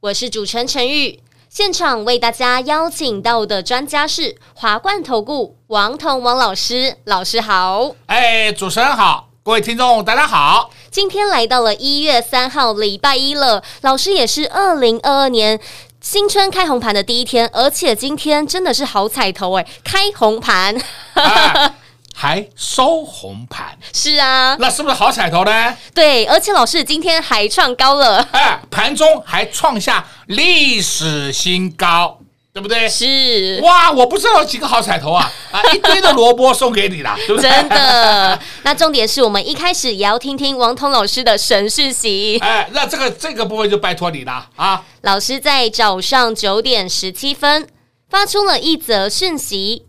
我是主持人陈玉。现场为大家邀请到的专家是华冠投顾王彤王老师，老师好。哎，主持人好，各位听众大家好。今天来到了一月三号礼拜一了，老师也是二零二二年新春开红盘的第一天，而且今天真的是好彩头哎，开红盘。啊还收红盘，是啊，那是不是好彩头呢？对，而且老师今天还创高了，哎，盘中还创下历史新高，对不对？是，哇，我不知道有几个好彩头啊，啊，一堆的萝卜送给你了，对不对？真的。那重点是我们一开始也要听听王彤老师的神讯息，哎，那这个这个部分就拜托你了啊。老师在早上九点十七分发出了一则讯息，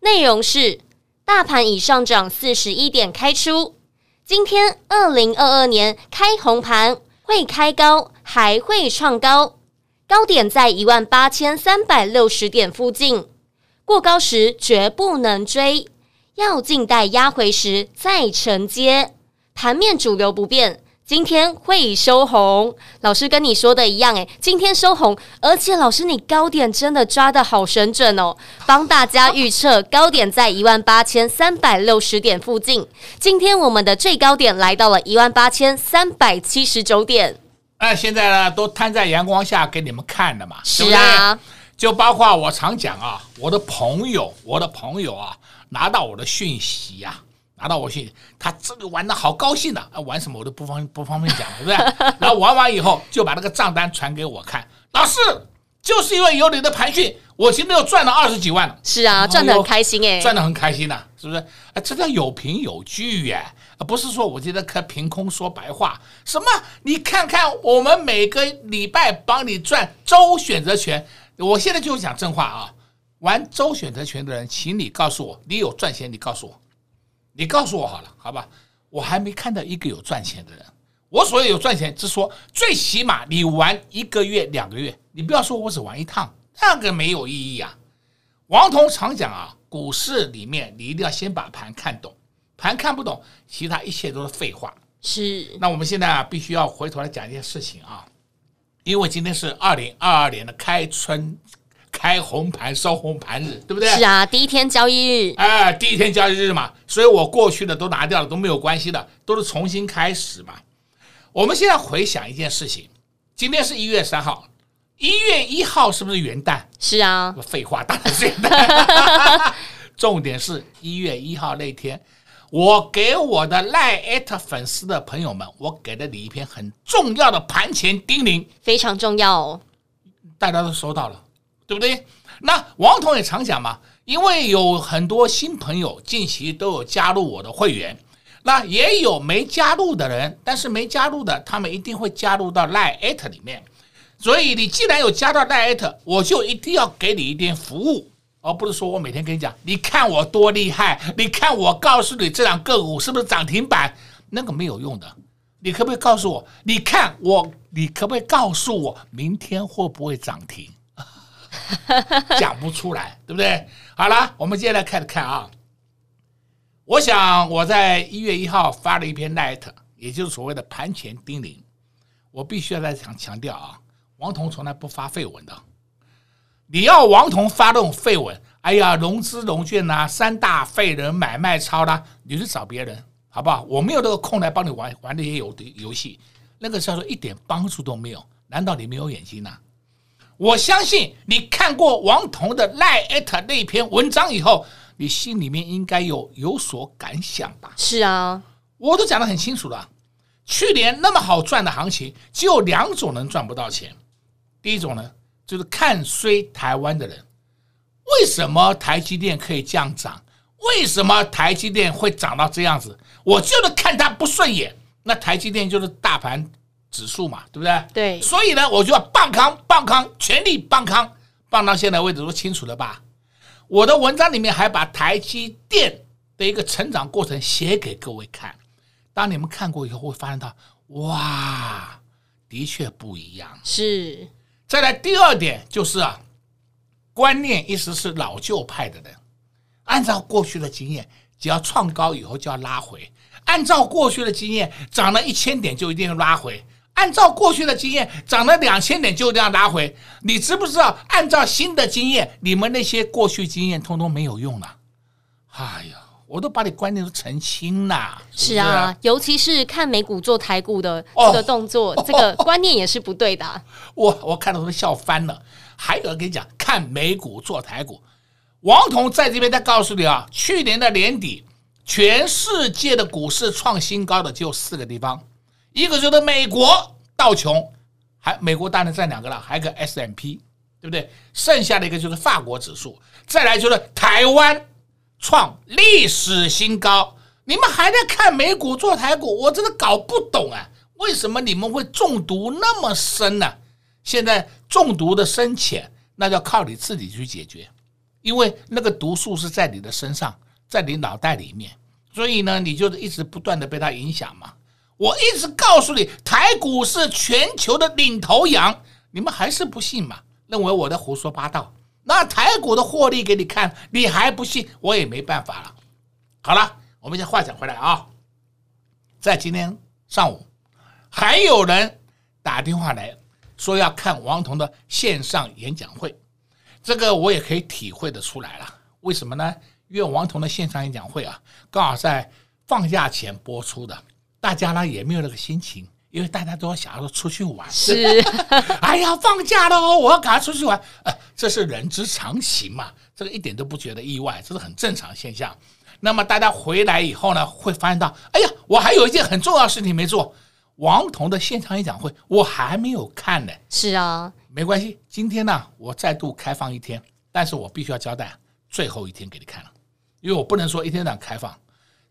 内容是。大盘已上涨四十一点开出，今天二零二二年开红盘会开高，还会创高，高点在一万八千三百六十点附近，过高时绝不能追，要静待压回时再承接，盘面主流不变。今天会收红，老师跟你说的一样，诶，今天收红，而且老师你高点真的抓的好神准哦，帮大家预测高点在一万八千三百六十点附近，今天我们的最高点来到了一万八千三百七十九点，哎，现在呢都摊在阳光下给你们看的嘛，是啊，就包括我常讲啊，我的朋友，我的朋友啊，拿到我的讯息呀、啊。拿到我信，他这个玩的好高兴的啊！玩什么我都不方不方便讲，对不对？然后玩完以后就把那个账单传给我看，老师就是因为有你的培训，我今天又赚了二十几万。是啊，赚的很开心哎，赚的很开心呐，是不是？啊，这叫有凭有据耶，啊，不是说我今天可凭空说白话。什么？你看看我们每个礼拜帮你赚周选择权，我现在就讲真话啊！玩周选择权的人，请你告诉我，你有赚钱，你告诉我。你告诉我好了，好吧？我还没看到一个有赚钱的人。我所谓有赚钱，是说最起码你玩一个月、两个月，你不要说我只玩一趟，那个没有意义啊。王彤常讲啊，股市里面你一定要先把盘看懂，盘看不懂，其他一切都是废话。是。那我们现在啊，必须要回头来讲一件事情啊，因为今天是二零二二年的开春。开红盘收红盘日，对不对？是啊，第一天交易日。哎，第一天交易日嘛，所以我过去的都拿掉了，都没有关系的，都是重新开始嘛。我们现在回想一件事情，今天是一月三号，一月一号是不是元旦？是啊，废话，当然是元旦。重点是一月一号那天，我给我的 LINE@ 粉丝的朋友们，我给了你一篇很重要的盘前叮咛，非常重要哦，大家都收到了。对不对？那王彤也常讲嘛，因为有很多新朋友近期都有加入我的会员，那也有没加入的人，但是没加入的，他们一定会加入到 Line@ 里面。所以你既然有加到 Line@，我就一定要给你一点服务，而不是说我每天跟你讲，你看我多厉害，你看我告诉你这两个股是不是涨停板，那个没有用的。你可不可以告诉我？你看我，你可不可以告诉我明天会不会涨停？讲不出来，对不对？好了，我们接下来开始看啊。我想我在一月一号发了一篇 LINE，也就是所谓的盘前叮咛。我必须要再强强调啊，王彤从来不发废文的。你要王彤发这种废文，哎呀，融资融券呐、三大废人买卖超啦，你去找别人好不好？我没有这个空来帮你玩玩那些游游戏，那个叫做一点帮助都没有。难道你没有眼睛呐、我相信你看过王彤的赖艾特那篇文章以后，你心里面应该有有所感想吧？是啊，我都讲得很清楚了。去年那么好赚的行情，只有两种人赚不到钱。第一种呢，就是看衰台湾的人。为什么台积电可以这样涨？为什么台积电会涨到这样子？我就是看他不顺眼。那台积电就是大盘指数嘛，对不对？对。所以呢，我就要棒康棒康，全力棒康，棒到现在为止都清楚了吧？我的文章里面还把台积电的一个成长过程写给各位看。当你们看过以后，会发现到哇，的确不一样。是。再来第二点就是啊，观念一直是老旧派的人，按照过去的经验，只要创高以后就要拉回；按照过去的经验，涨了一千点就一定要拉回；按照过去的经验，涨了两千点就一定要拉回。你知不知道？按照新的经验，你们那些过去经验通通没有用了。哎呀！我都把你观念都澄清了，是，是啊，尤其是看美股做台股的这个动作，哦、这个观念也是不对的。我我看到都笑翻了。还有人跟你讲，看美股做台股，王彤在这边再告诉你啊，去年的年底，全世界的股市创新高的就四个地方，一个就是美国道琼，还美国当然占两个了，还有个 S M P，对不对？剩下的一个就是法国指数，再来就是台湾。创历史新高，你们还在看美股做台股，我真的搞不懂啊！为什么你们会中毒那么深呢？现在中毒的深浅，那要靠你自己去解决，因为那个毒素是在你的身上，在你脑袋里面，所以呢，你就一直不断的被它影响嘛。我一直告诉你，台股是全球的领头羊，你们还是不信嘛？认为我在胡说八道。那台股的获利给你看，你还不信，我也没办法了。好了，我们先话讲回来啊，在今天上午，还有人打电话来说要看王彤的线上演讲会，这个我也可以体会得出来了。为什么呢？因为王彤的线上演讲会啊，刚好在放假前播出的，大家呢也没有那个心情。因为大家都要想要出去玩，是，哎呀，放假了哦，我要赶快出去玩，呃，这是人之常情嘛，这个一点都不觉得意外，这是很正常现象。那么大家回来以后呢，会发现到，哎呀，我还有一件很重要的事情没做，王彤的现场演讲会我还没有看呢。是啊，没关系，今天呢，我再度开放一天，但是我必须要交代最后一天给你看了，因为我不能说一天这样开放，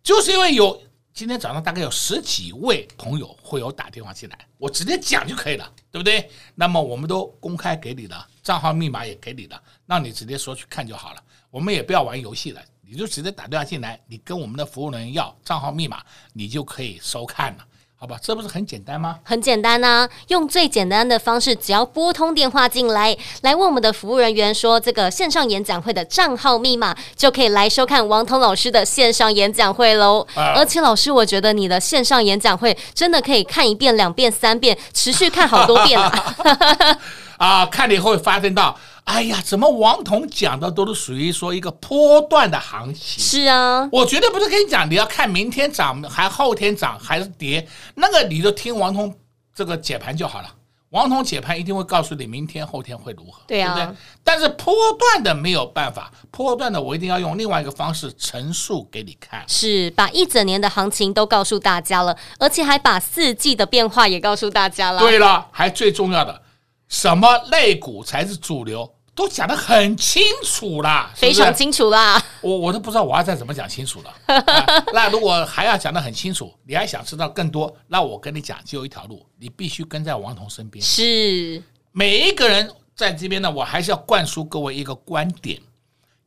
就是因为有。今天早上大概有十几位朋友会有打电话进来，我直接讲就可以了，对不对？那么我们都公开给你了，账号密码也给你了，那你直接说去看就好了。我们也不要玩游戏了，你就直接打电话进来，你跟我们的服务人员要账号密码，你就可以收看了。好吧，这不是很简单吗？很简单呐，用最简单的方式，只要拨通电话进来，来问我们的服务人员说这个线上演讲会的账号密码，就可以来收看王彤老师的线上演讲会喽。啊、而且老师，我觉得你的线上演讲会真的可以看一遍、两遍、三遍，持续看好多遍啊！啊，看了以后会发现到。哎呀，怎么王彤讲的都是属于说一个波段的行情？是啊，我绝对不是跟你讲你要看明天涨还后天涨还是跌，那个你就听王彤这个解盘就好了。王彤解盘一定会告诉你明天后天会如何，对啊，对不对？但是波段的没有办法，波段的我一定要用另外一个方式陈述给你看，是把一整年的行情都告诉大家了，而且还把四季的变化也告诉大家了。对了，还最重要的，什么类股才是主流？都讲得很清楚啦，非常清楚啦。我我都不知道我要再怎么讲清楚了、啊。那如果还要讲得很清楚，你还想知道更多，那我跟你讲，只有一条路，你必须跟在王彤身边。是每一个人在这边呢，我还是要灌输各位一个观点：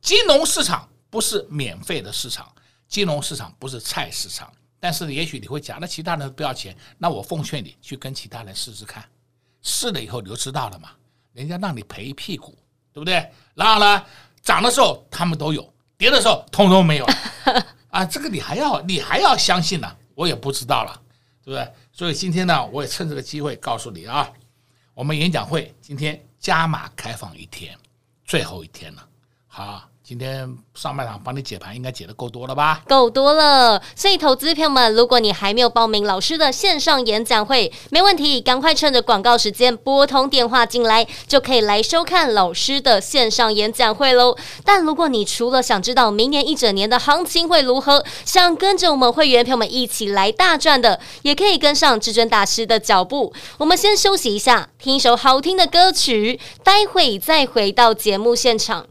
金融市场不是免费的市场，金融市场不是菜市场。但是也许你会讲，那其他人不要钱，那我奉劝你去跟其他人试试看，试了以后你就知道了嘛。人家让你赔一屁股。对不对？然后呢，涨的时候他们都有，跌的时候通通没有 啊！这个你还要你还要相信呢、啊？我也不知道了，对不对？所以今天呢，我也趁这个机会告诉你啊，我们演讲会今天加码开放一天，最后一天了，好。今天上半场帮你解盘，应该解得够多了吧？够多了。所以，投资朋友们，如果你还没有报名老师的线上演讲会，没问题，赶快趁着广告时间拨通电话进来，就可以来收看老师的线上演讲会喽。但如果你除了想知道明年一整年的行情会如何，想跟着我们会员朋友们一起来大赚的，也可以跟上至尊大师的脚步。我们先休息一下，听一首好听的歌曲，待会再回到节目现场。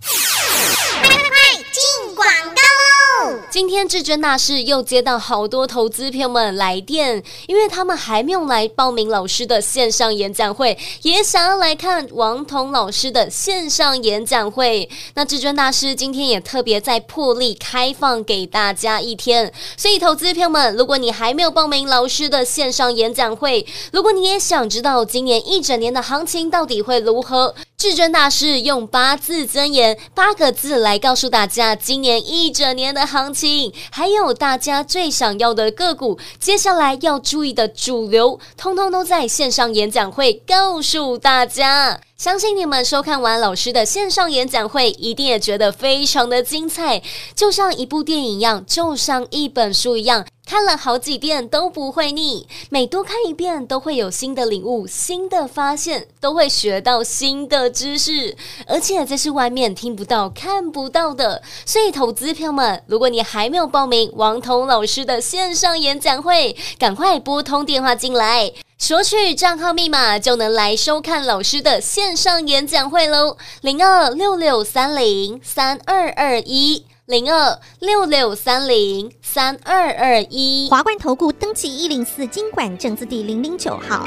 快进广告！今天至尊大师又接到好多投资朋友们来电，因为他们还没有来报名老师的线上演讲会，也想要来看王彤老师的线上演讲会。那至尊大师今天也特别在破例开放给大家一天，所以投资朋友们，如果你还没有报名老师的线上演讲会，如果你也想知道今年一整年的行情到底会如何，至尊大师用八字真言八个字来告诉大家今年一整年的行情，还有大家最想要的个股，接下来要注意的主流，通通都在线上演讲会告诉大家。相信你们收看完老师的线上演讲会，一定也觉得非常的精彩，就像一部电影一样，就像一本书一样。看了好几遍都不会腻，每多看一遍都会有新的领悟、新的发现，都会学到新的知识，而且这是外面听不到、看不到的。所以，投资票们，如果你还没有报名王彤老师的线上演讲会，赶快拨通电话进来，索取账号密码，就能来收看老师的线上演讲会喽。零二六六三零三二二一。零二六六三零三二二一，华冠投顾登记一零四经管证字第零零九号。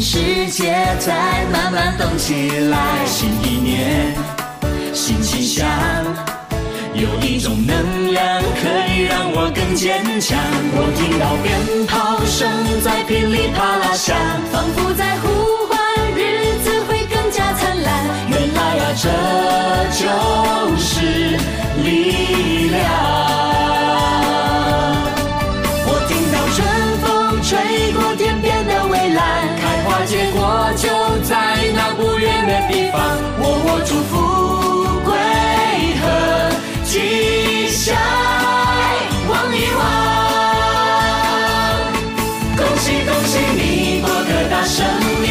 世界在慢慢动起来，新一年新气象，有一种能量可以让我更坚强。我听到鞭炮声在噼里啪啦响，仿佛在呼唤日子会更加灿烂。原来呀，这就是力量。结果就在那不远的地方。我我祝福贵和吉祥，望一望。恭喜恭喜你过个大生年，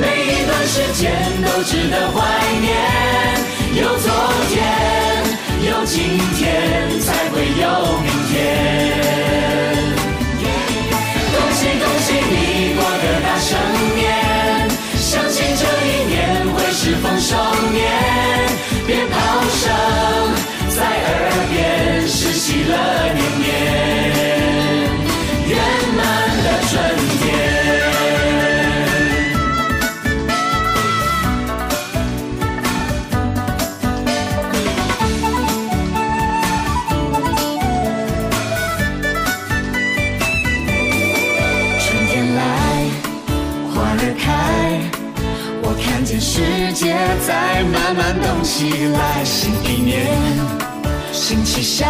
每一段时间都值得怀念。有昨天，有今天，才会有明天。成年，相信这一年会是丰收年，鞭炮声在耳边是喜乐年年，起来，新一年新气象，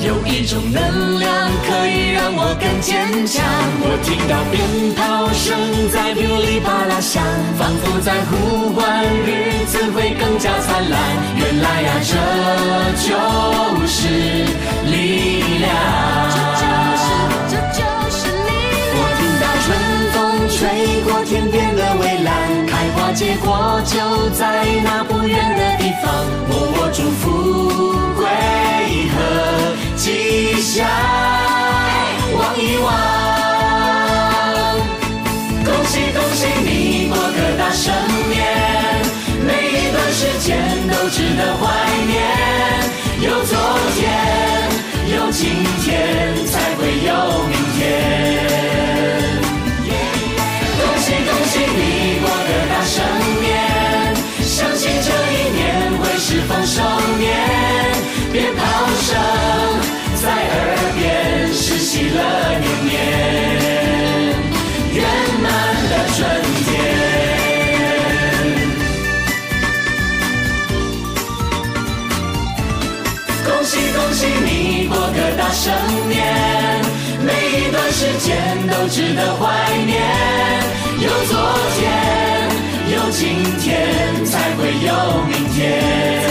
有一种能量可以让我更坚强。我听到鞭炮声在噼里啪啦响，仿佛在呼唤日子会更加灿烂。原来呀，这就是力量。这就是，这就是力量。我听到春风吹过天边的蔚蓝。结果就在那不远的地方，我我祝福贵和吉祥，望一望。恭喜恭喜你过个大生年，每一段时间都值得怀念。有昨天，有今天，才会有明天。值得怀念。有昨天，有今天，才会有明天。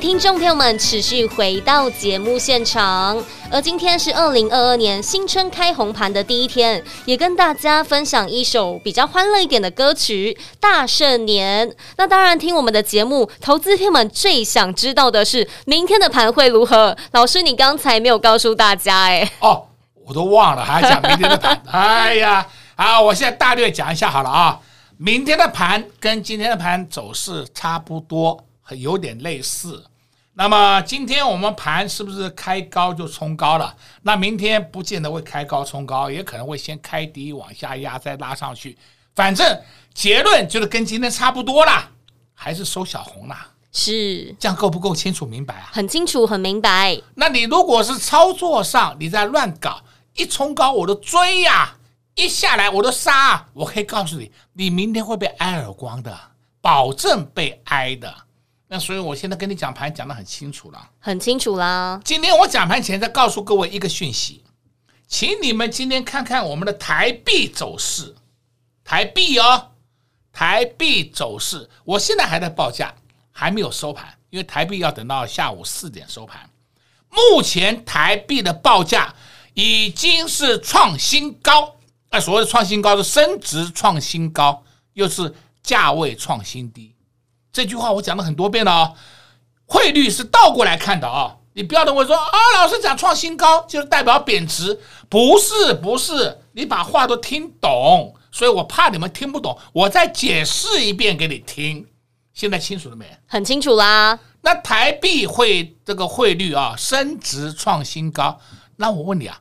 听众朋友们持续回到节目现场，而今天是二零二二年新春开红盘的第一天，也跟大家分享一首比较欢乐一点的歌曲《大圣年》。那当然，听我们的节目，投资朋友们最想知道的是明天的盘会如何？老师，你刚才没有告诉大家哎、哦，我都忘了，还讲明天的盘。哎呀，好，我现在大略讲一下好了啊。明天的盘跟今天的盘走势差不多。有点类似，那么今天我们盘是不是开高就冲高了？那明天不见得会开高冲高，也可能会先开低往下压，再拉上去。反正结论就是跟今天差不多啦，还是收小红啦。是这样够不够清楚明白啊？很清楚，很明白。那你如果是操作上你在乱搞，一冲高我都追呀、啊，一下来我都杀，我可以告诉你，你明天会被挨耳光的，保证被挨的。那所以，我现在跟你讲盘讲的很清楚了，很清楚啦。今天我讲盘前再告诉各位一个讯息，请你们今天看看我们的台币走势，台币哦，台币走势，我现在还在报价，还没有收盘，因为台币要等到下午四点收盘。目前台币的报价已经是创新高，啊所谓的创新高是升值创新高，又是价位创新低。这句话我讲了很多遍了啊，汇率是倒过来看的啊，你不要认为说啊，老师讲创新高就是代表贬值，不是不是，你把话都听懂，所以我怕你们听不懂，我再解释一遍给你听，现在清楚了没？很清楚啦。那台币会这个汇率啊升值创新高，那我问你啊，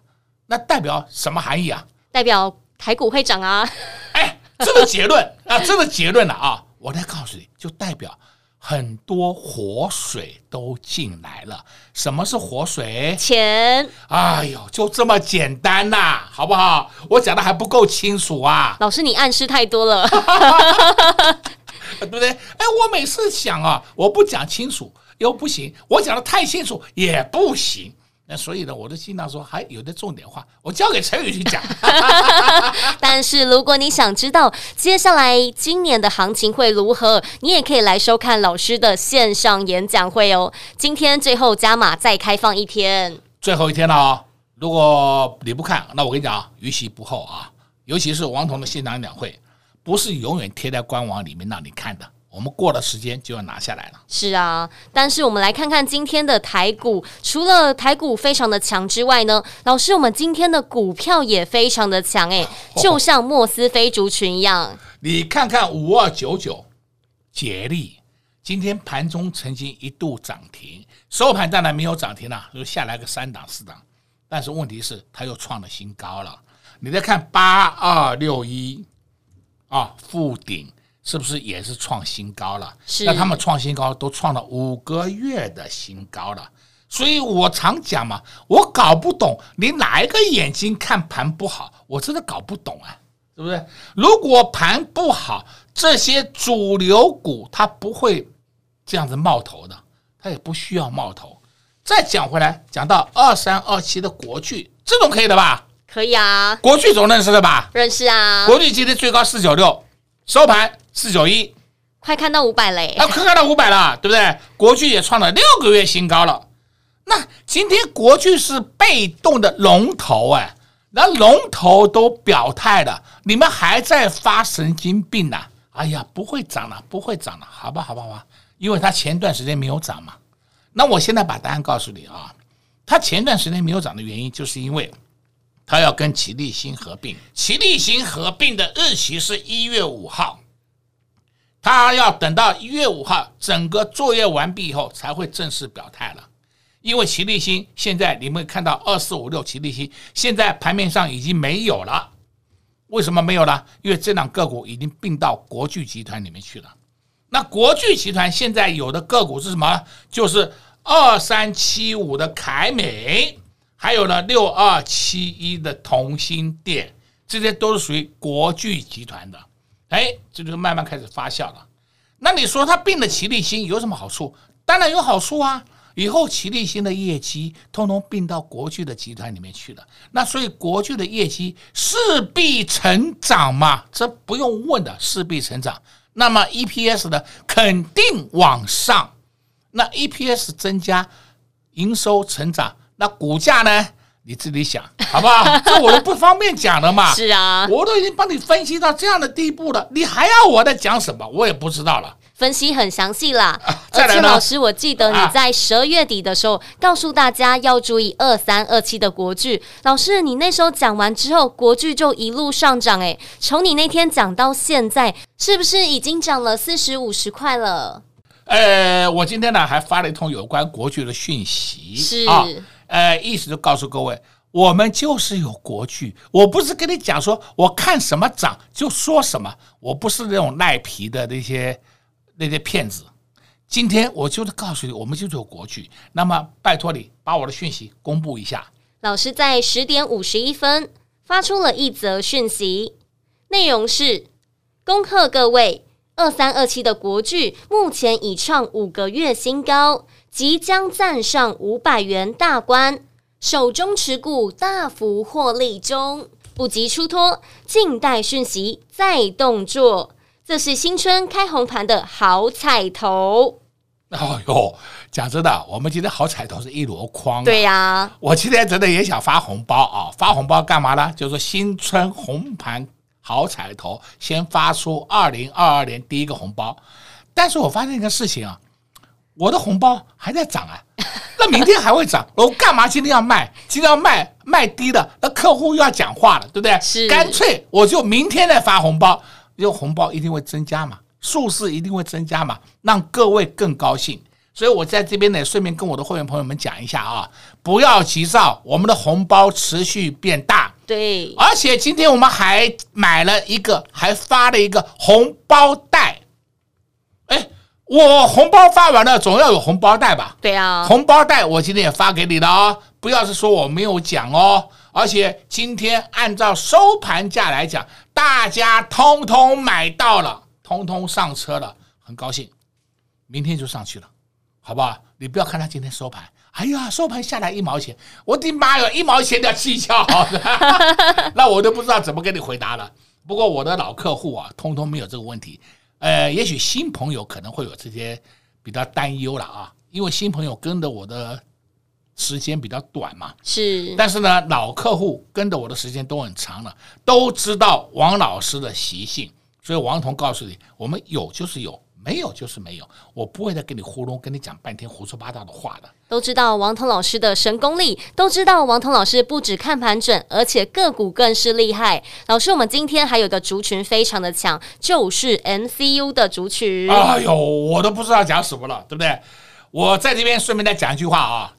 那代表什么含义啊？代表台股会涨啊？哎，这个结论啊，这个结论了啊。我再告诉你，就代表很多活水都进来了。什么是活水？钱。哎呦，就这么简单呐、啊，好不好？我讲的还不够清楚啊。老师，你暗示太多了，对不对？哎，我每次想啊，我不讲清楚又不行，我讲的太清楚也不行。那所以呢，我都经常说，还有的重点话，我交给陈宇去讲。但是如果你想知道接下来今年的行情会如何，你也可以来收看老师的线上演讲会哦。今天最后加码再开放一天，最后一天了啊！如果你不看，那我跟你讲啊，逾期不候啊。尤其是王彤的现场演讲会，不是永远贴在官网里面让你看的。我们过了时间就要拿下来了。是啊，但是我们来看看今天的台股，除了台股非常的强之外呢，老师，我们今天的股票也非常的强诶，就像莫斯菲族群一样。哦，你看看五二九九，捷力今天盘中曾经一度涨停，收盘当然没有涨停了，就下来个三档四档，但是问题是它又创了新高了。你再看八二六一啊，富鼎。是不是也是创新高了？是。那他们创新高都创了五个月的新高了，所以我常讲嘛，我搞不懂你哪一个眼睛看盘不好，我真的搞不懂啊，对不对？如果盘不好，这些主流股它不会这样子冒头的，它也不需要冒头。再讲回来，讲到二三二七的国巨，这种可以的吧？可以啊，国巨总认识的吧？认识啊。国巨今天最高四九六，收盘。四九一，快看到五百嘞！啊，快看到五百了，对不对？国巨也创了六个月新高了。那今天国巨是被动的龙头哎，那龙头都表态了，你们还在发神经病呐、啊？哎呀，不会涨了，不会涨了，好吧，好吧，好吧，因为它前段时间没有涨嘛。那我现在把答案告诉你啊，它前段时间没有涨的原因，就是因为他要跟齐立新合并，齐立新合并的日期是一月五号。他要等到一月五号整个作业完毕以后才会正式表态了，因为齐立新现在你们看到二四五六齐立新现在盘面上已经没有了，为什么没有了？因为这两个股已经并到国巨集团里面去了。那国巨集团现在有的个股是什么？就是二三七五的凯美，还有呢六二七一的同心电，这些都是属于国巨集团的。哎，这就是慢慢开始发酵了。那你说它并了齐力新有什么好处？当然有好处啊！以后齐力新的业绩通通并到国巨的集团里面去了，那所以国巨的业绩势必成长嘛，这不用问的，势必成长。那么 EPS 呢，肯定往上。那 EPS 增加，营收成长，那股价呢？你自己想好不好？这我都不方便讲了嘛。是啊，我都已经帮你分析到这样的地步了，你还要我再讲什么？我也不知道了。分析很详细啦，啊、而且老师，我记得你在十二月底的时候、啊、告诉大家要注意二三二七的国剧。老师，你那时候讲完之后，国剧就一路上涨，哎，从你那天讲到现在，是不是已经涨了四十五十块了？呃，我今天呢还发了一通有关国剧的讯息，是啊。呃，意思就告诉各位，我们就是有国剧，我不是跟你讲说，我看什么涨就说什么，我不是那种赖皮的那些那些骗子。今天我就是告诉你，我们就是有国剧，那么拜托你把我的讯息公布一下。老师在十点五十一分发出了一则讯息，内容是：恭贺各位，二三二七的国剧目前已创五个月新高。即将站上五百元大关，手中持股大幅获利中，不及出脱，静待讯息再动作。这是新春开红盘的好彩头。哦哟，讲真的，我们今天好彩头是一箩筐。对呀、啊，我今天真的也想发红包啊！发红包干嘛呢？就是新春红盘好彩头，先发出二零二二年第一个红包。但是我发现一个事情啊。我的红包还在涨啊，那明天还会涨，我干嘛今天要卖？今天要卖卖低了，那客户又要讲话了，对不对？是，干脆我就明天再发红包，因为红包一定会增加嘛，数字一定会增加嘛，让各位更高兴。所以我在这边呢，顺便跟我的会员朋友们讲一下啊，不要急躁，我们的红包持续变大。对，而且今天我们还买了一个，还发了一个红包袋。哎我红包发完了，总要有红包袋吧？对啊，红包袋我今天也发给你了哦，不要是说我没有讲哦。而且今天按照收盘价来讲，大家通通买到了，通通上车了，很高兴。明天就上去了，好不好？你不要看他今天收盘，哎呀，收盘下来一毛钱，我的妈哟，一毛钱的计较，那我都不知道怎么跟你回答了。不过我的老客户啊，通通没有这个问题。呃，也许新朋友可能会有这些比较担忧了啊，因为新朋友跟着我的时间比较短嘛。是。但是呢，老客户跟着我的时间都很长了，都知道王老师的习性，所以王彤告诉你，我们有就是有。没有就是没有，我不会再跟你糊弄，跟你讲半天胡说八道的话的。都知道王彤老师的神功力，都知道王彤老师不止看盘准，而且个股更是厉害。老师，我们今天还有个族群非常的强，就是 MCU 的族群。哎呦，我都不知道讲什么了，对不对？我在这边顺便再讲一句话啊。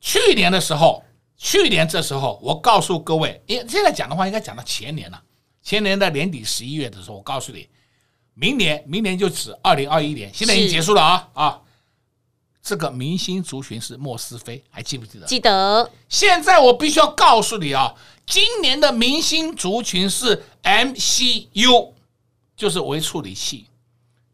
去年的时候，去年这时候，我告诉各位，因为现在讲的话应该讲到前年了。前年的年底十一月的时候，我告诉你。明年，明年就指二零二一年，现在已经结束了啊啊！这个明星族群是莫斯菲，还记不记得？记得。现在我必须要告诉你啊，今年的明星族群是 MCU，就是微处理器，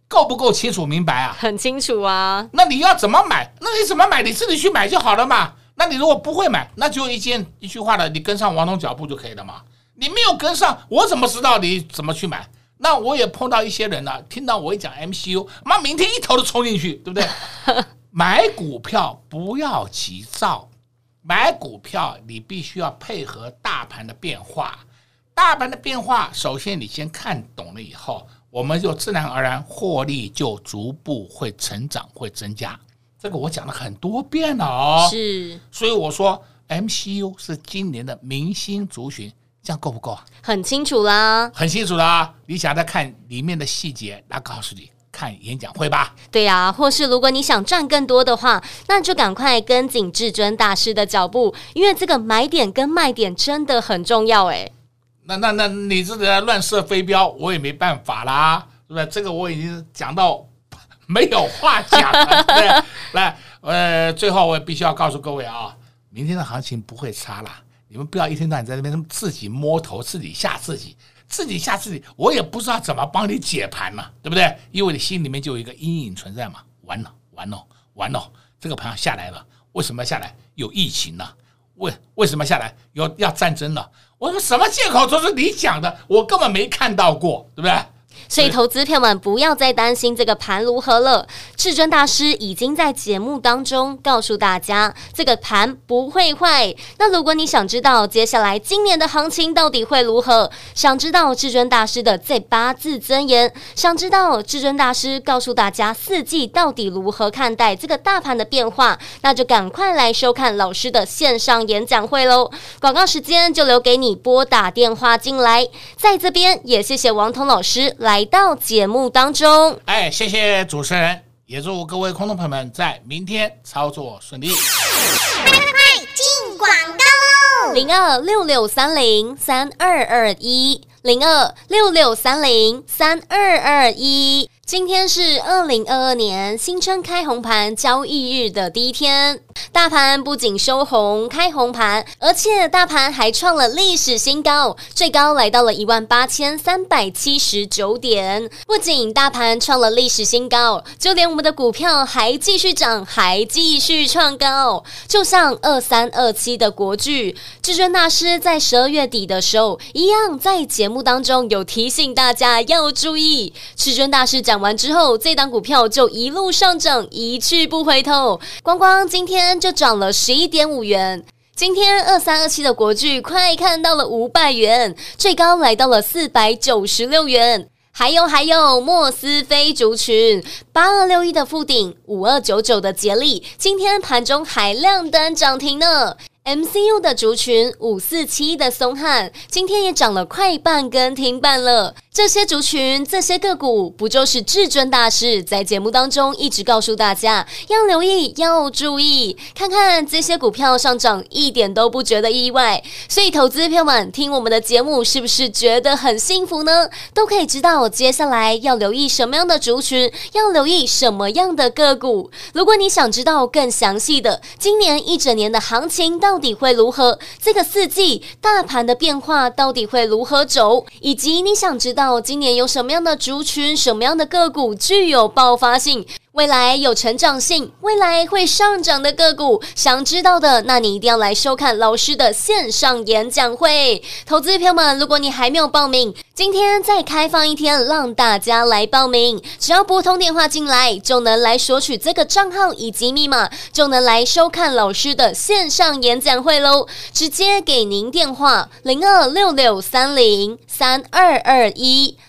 够不够清楚明白啊？很清楚啊。那你要怎么买？那你怎么买？你自己去买就好了嘛。那你如果不会买，那就一件一句话的，你跟上王彤脚步就可以了嘛。你没有跟上，我怎么知道你怎么去买？那我也碰到一些人了、啊，听到我一讲 MCU，妈明天一头都冲进去，对不对？买股票不要急躁，买股票你必须要配合大盘的变化。大盘的变化，首先你先看懂了以后，我们就自然而然获利就逐步会成长，会增加。这个我讲了很多遍了哦。是，所以我说 MCU 是今年的明星族群。这样够不够啊？很清楚啦，很清楚啦。你想再看里面的细节，那告诉你，看演讲会吧。对呀、啊，或是如果你想赚更多的话，那就赶快跟紧至尊大师的脚步，因为这个买点跟卖点真的很重要哎。那那那你这个乱射飞镖，我也没办法啦，是不是？这个我已经讲到没有话讲了。对，来，呃，最后我也必须要告诉各位啊，明天的行情不会差啦。你们不要一天到晚在那边自己摸头，自己吓自己，自己吓自己，我也不知道怎么帮你解盘嘛，对不对？因为你心里面就有一个阴影存在嘛。完了，完了，完了，这个盘下来了，为什么下来？有疫情了，为为什么下来？有要战争了？我说什么借口都是你讲的，我根本没看到过，对不对？所以，投资票们不要再担心这个盘如何了。至尊大师已经在节目当中告诉大家，这个盘不会坏。那如果你想知道接下来今年的行情到底会如何，想知道至尊大师的这八字真言，想知道至尊大师告诉大家四季到底如何看待这个大盘的变化，那就赶快来收看老师的线上演讲会喽。广告时间就留给你拨打电话进来，在这边也谢谢王彤老师来。来到节目当中，哎，谢谢主持人，也祝各位观众朋友们在明天操作顺利。快快快，进广告喽！零二六六三零三二二一，零二六六三零三二二一。今天是二零二二年新春开红盘交易日的第一天，大盘不仅收红开红盘，而且大盘还创了历史新高，最高来到了一万八千三百七十九点。不仅大盘创了历史新高，就连我们的股票还继续涨，还继续创高。就像二三二七的国巨，至尊大师在十二月底的时候，一样在节目当中有提醒大家要注意。至尊大师讲。完之后，这档股票就一路上涨，一去不回头。光光今天就涨了十一点五元。今天二三二七的国巨快看到了五百元，最高来到了四百九十六元。还有还有，莫斯菲族群八二六一的富鼎，五二九九的杰力，今天盘中还亮灯涨停呢。MCU 的族群五四七的松汉，今天也涨了快半根停板了。这些族群、这些个股，不就是至尊大师在节目当中一直告诉大家要留意、要注意？看看这些股票上涨，一点都不觉得意外。所以，投资朋友们听我们的节目，是不是觉得很幸福呢？都可以知道接下来要留意什么样的族群，要留意什么样的个股。如果你想知道更详细的，今年一整年的行情到。到底会如何？这个四季大盘的变化到底会如何走？以及你想知道今年有什么样的族群、什么样的个股具有爆发性？未来有成长性，未来会上涨的个股，想知道的，那你一定要来收看老师的线上演讲会。投资朋友们，如果你还没有报名，今天再开放一天，让大家来报名。只要拨通电话进来，就能来索取这个账号以及密码，就能来收看老师的线上演讲会喽。直接给您电话：零二六六三零三二二一，